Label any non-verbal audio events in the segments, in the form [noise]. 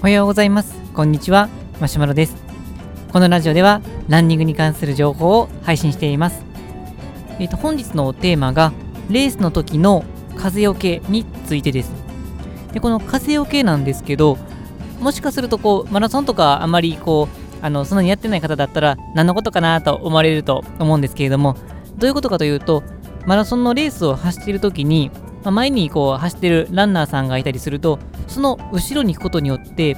おはようございます。こんにちは。マシュマロです。このラジオではランニングに関する情報を配信しています。えっ、ー、と本日のテーマがレースの時の風よけについてです。でこの風よけなんですけどもしかするとこうマラソンとかあまりこうあのそんなにやってない方だったら何のことかなと思われると思うんですけれどもどういうことかというとマラソンのレースを走っている時にまあ、前にこう走ってるランナーさんがいたりするとその後ろに行くことによって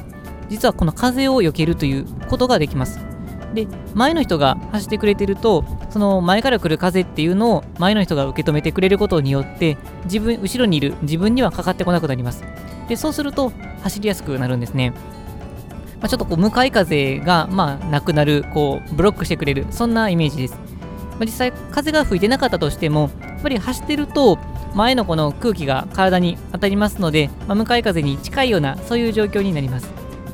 実はこの風を避けるということができます。で前の人が走ってくれてるとその前から来る風っていうのを前の人が受け止めてくれることによって自分後ろにいる自分にはかかってこなくなります。でそうすると走りやすくなるんですね。まあ、ちょっとこう向かい風がまあなくなるこうブロックしてくれるそんなイメージです、まあ、実際風が吹いてなかったとしてもやっぱり走ってると前のこの空気が体に当たりますので、まあ、向かい風に近いようなそういう状況になります、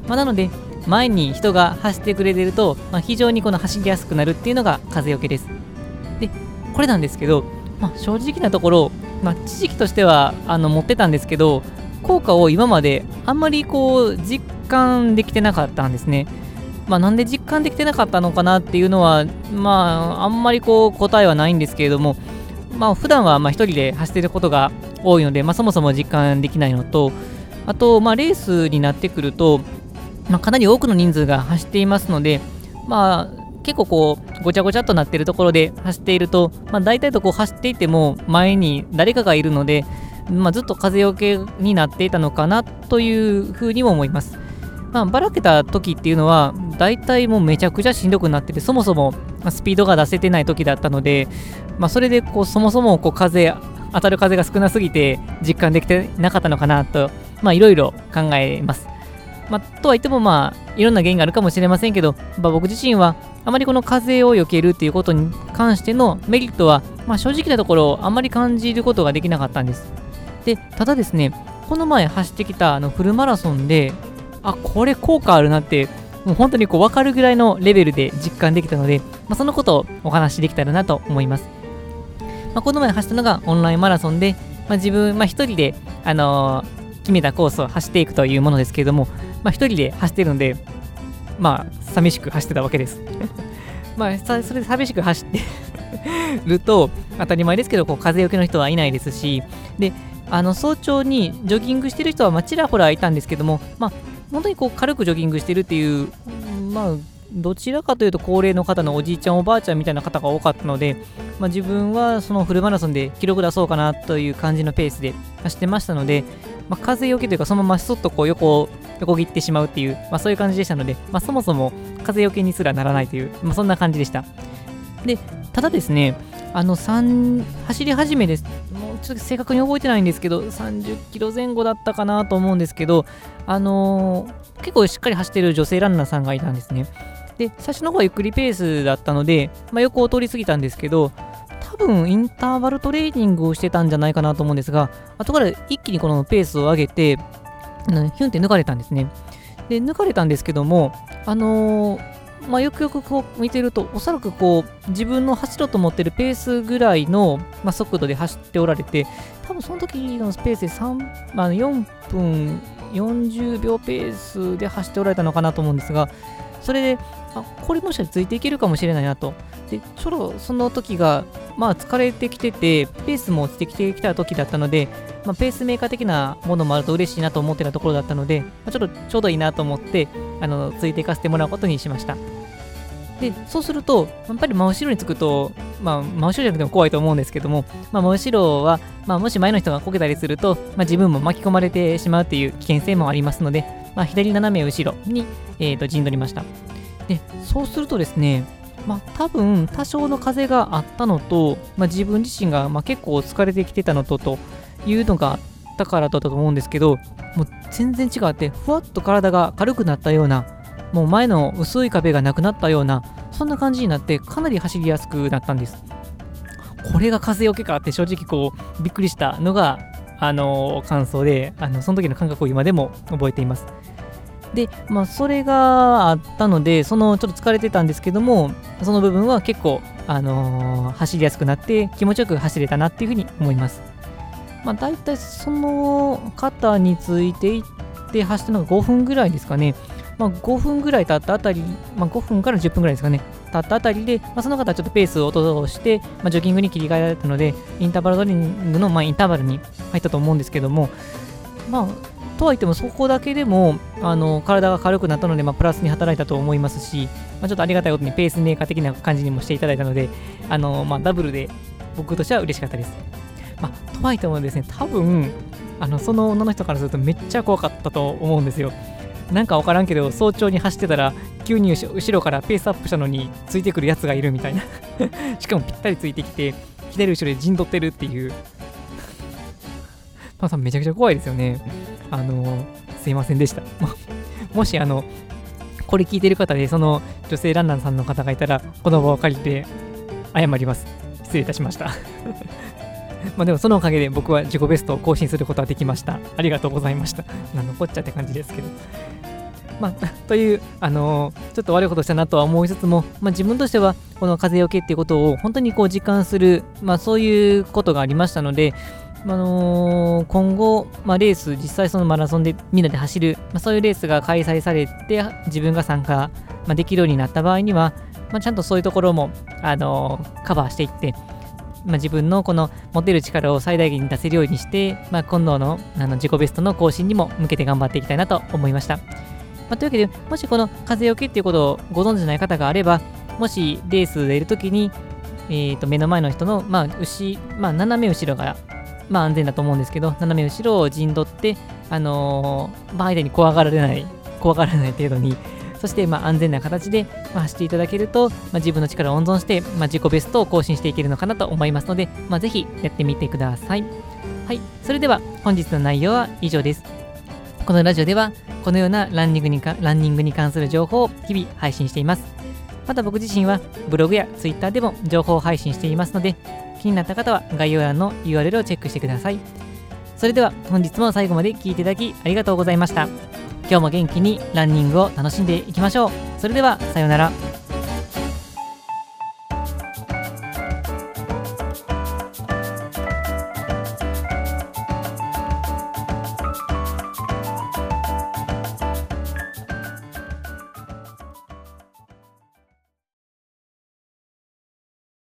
まあ、なので前に人が走ってくれてると、まあ、非常にこの走りやすくなるっていうのが風よけです。でこれなんですけど、まあ、正直なところ、まあ、知識としてはあの持ってたんですけど効果を今まであんまりこう実感できてなかったんですね。まあ、なんで実感できてなかったのかなっていうのは、まあ、あんまりこう答えはないんですけれども、まあ普段はまあ1人で走っていることが多いので、まあ、そもそも実感できないのと、あと、まあ、レースになってくると、まあ、かなり多くの人数が走っていますので、まあ、結構こうごちゃごちゃっとなっているところで走っていると、まあ、大体とこう走っていても前に誰かがいるので、まあ、ずっと風よけになっていたのかなというふうにも思います。まあ、ばらけた時っていうのは大体もうめちゃくちゃしんどくなっててそもそもまスピードが出せてない時だったので、まあ、それでこうそもそもこう風当たる風が少なすぎて実感できてなかったのかなといろいろ考えます。まあ、とはいってもまあいろんな原因があるかもしれませんけど、まあ、僕自身はあまりこの風を避けるっていうことに関してのメリットは、まあ、正直なところあまり感じることができなかったんです。で、ただですね、この前走ってきたあのフルマラソンで、あ、これ効果あるなって、もう本当にこう分かるぐらいのレベルで実感できたので、まあ、そのことをお話しできたらなと思います。まあ、この前走ったのがオンラインマラソンで、まあ、自分、まあ、一人で、あのー、決めたコースを走っていくというものですけれども、まあ、一人で走っているので、まあ、寂しく走ってたわけです。[laughs] まあ、それで寂しく走って [laughs] ると、当たり前ですけど、こう風よけの人はいないですし、で、あの早朝にジョギングしてる人はまちらほらいたんですけども、まあ、本当にこう軽くジョギングしてるっていう、まあ、どちらかというと高齢の方のおじいちゃんおばあちゃんみたいな方が多かったので、まあ、自分はそのフルマラソンで記録出そうかなという感じのペースで走ってましたので、まあ、風よけというかそのままそっとこう横を横切ってしまうっていう、まあ、そういう感じでしたので、まあ、そもそも風よけにすらならないという、まあ、そんな感じでした。でただですねあの3走り始めですちょっと正確に覚えてないんですけど30キロ前後だったかなと思うんですけどあのー、結構しっかり走ってる女性ランナーさんがいたんですね。で最初の方はゆっくりペースだったので、まあ、横を通り過ぎたんですけど多分インターバルトレーニングをしてたんじゃないかなと思うんですが後から一気にこのペースを上げてヒュンって抜かれたんですね。で抜かれたんですけどもあのーまあ、よくよくこう見てると、おそらくこう自分の走ろうと思ってるペースぐらいの、まあ、速度で走っておられて、多分その時のペースで3、まあ、4分40秒ペースで走っておられたのかなと思うんですが、それで、あこれもしかしてついていけるかもしれないなと。で、ちょろその時が、まあ疲れてきてて、ペースも落ちてきてきた時だったので、まあ、ペースメーカー的なものもあると嬉しいなと思ってたところだったので、まあ、ちょっとちょうどいいなと思って、あの、ついていかせてもらうことにしました。で、そうすると、やっぱり真後ろにつくと、まあ、真後ろじゃなくても怖いと思うんですけども、まあ、真後ろは、まあ、もし前の人がこけたりすると、まあ、自分も巻き込まれてしまうという危険性もありますので、まあ、左斜め後ろに、えー、と陣取りました。で、そうするとですね、まあ、多分多少の風があったのと、まあ、自分自身がまあ結構疲れてきてたのとというのがあったからだったと思うんですけど、もう全然違って、ふわっと体が軽くなったような、もう前の薄い壁がなくなったような、そんな感じになって、かなり走りやすくなったんです。これが風よけかって正直こう、びっくりしたのが、あの、感想で、あのその時の感覚を今でも覚えています。で、まあ、それがあったので、そのちょっと疲れてたんですけども、その部分は結構、あのー、走りやすくなって気持ちよく走れたなっていうふうに思います。まあ、大体その方についていって走ったのが5分ぐらいですかね。まあ、5分ぐらい経ったあたり、まあ、5分から10分ぐらいですかね、経ったあたりで、まあ、その方はちょっとペースを落として、まあ、ジョギングに切り替えられたので、インターバルトレーニングの、まあ、インターバルに入ったと思うんですけども、まあ、とはいってもそこだけでもあの体が軽くなったので、まあ、プラスに働いたと思いますし、まあ、ちょっとありがたいことにペースメーカー的な感じにもしていただいたので、あのまあ、ダブルで僕としては嬉しかったです。まあ、とはいってもですね、多分あのその女の人からするとめっちゃ怖かったと思うんですよ。なんか分からんけど、早朝に走ってたら、急に後ろからペースアップしたのに、ついてくるやつがいるみたいな。[laughs] しかもぴったりついてきて、左後ろで陣取ってるっていう。パンさんめちゃくちゃ怖いですよね。あの、すいませんでした。[laughs] もし、あの、これ聞いてる方で、その女性ランナーさんの方がいたら、この場を借りて謝ります。失礼いたしました。[laughs] まあでもそのおかげで僕は自己ベストを更新することができました。ありがとうございました。なんのこっちゃって感じですけど。まあ、[laughs] という、あのー、ちょっと悪いことしたなとは思いつつも、まあ、自分としては、この風よけっていうことを本当にこう実感する、まあ、そういうことがありましたので、あのー、今後、まあ、レース、実際そのマラソンでみんなで走る、まあ、そういうレースが開催されて、自分が参加、まあ、できるようになった場合には、まあ、ちゃんとそういうところも、あのー、カバーしていって、まあ、自分のこの持てる力を最大限に出せるようにして、まあ、今度のあの自己ベストの更新にも向けて頑張っていきたいなと思いました。まあ、というわけで、もしこの風よけっていうことをご存知ない方があれば、もしレースでいるときに、えー、と目の前の人の、まあ牛まあ、斜め後ろが、まあ、安全だと思うんですけど、斜め後ろを陣取って、あのー、まあ、相手に怖がられない、怖がられない程度に、そしてまあ安全な形でま走っていただけると、まあ、自分の力を温存して、まあ、自己ベストを更新していけるのかなと思いますので、まあ、ぜひやってみてください。はい、それでは本日の内容は以上です。このラジオではこのようなランニングにかランニングに関する情報を日々配信しています。また僕自身はブログや Twitter でも情報を配信していますので、気になった方は概要欄の URL をチェックしてください。それでは本日も最後まで聴いていただきありがとうございました。今日も元気にランニングを楽しんでいきましょう。それではさようなら。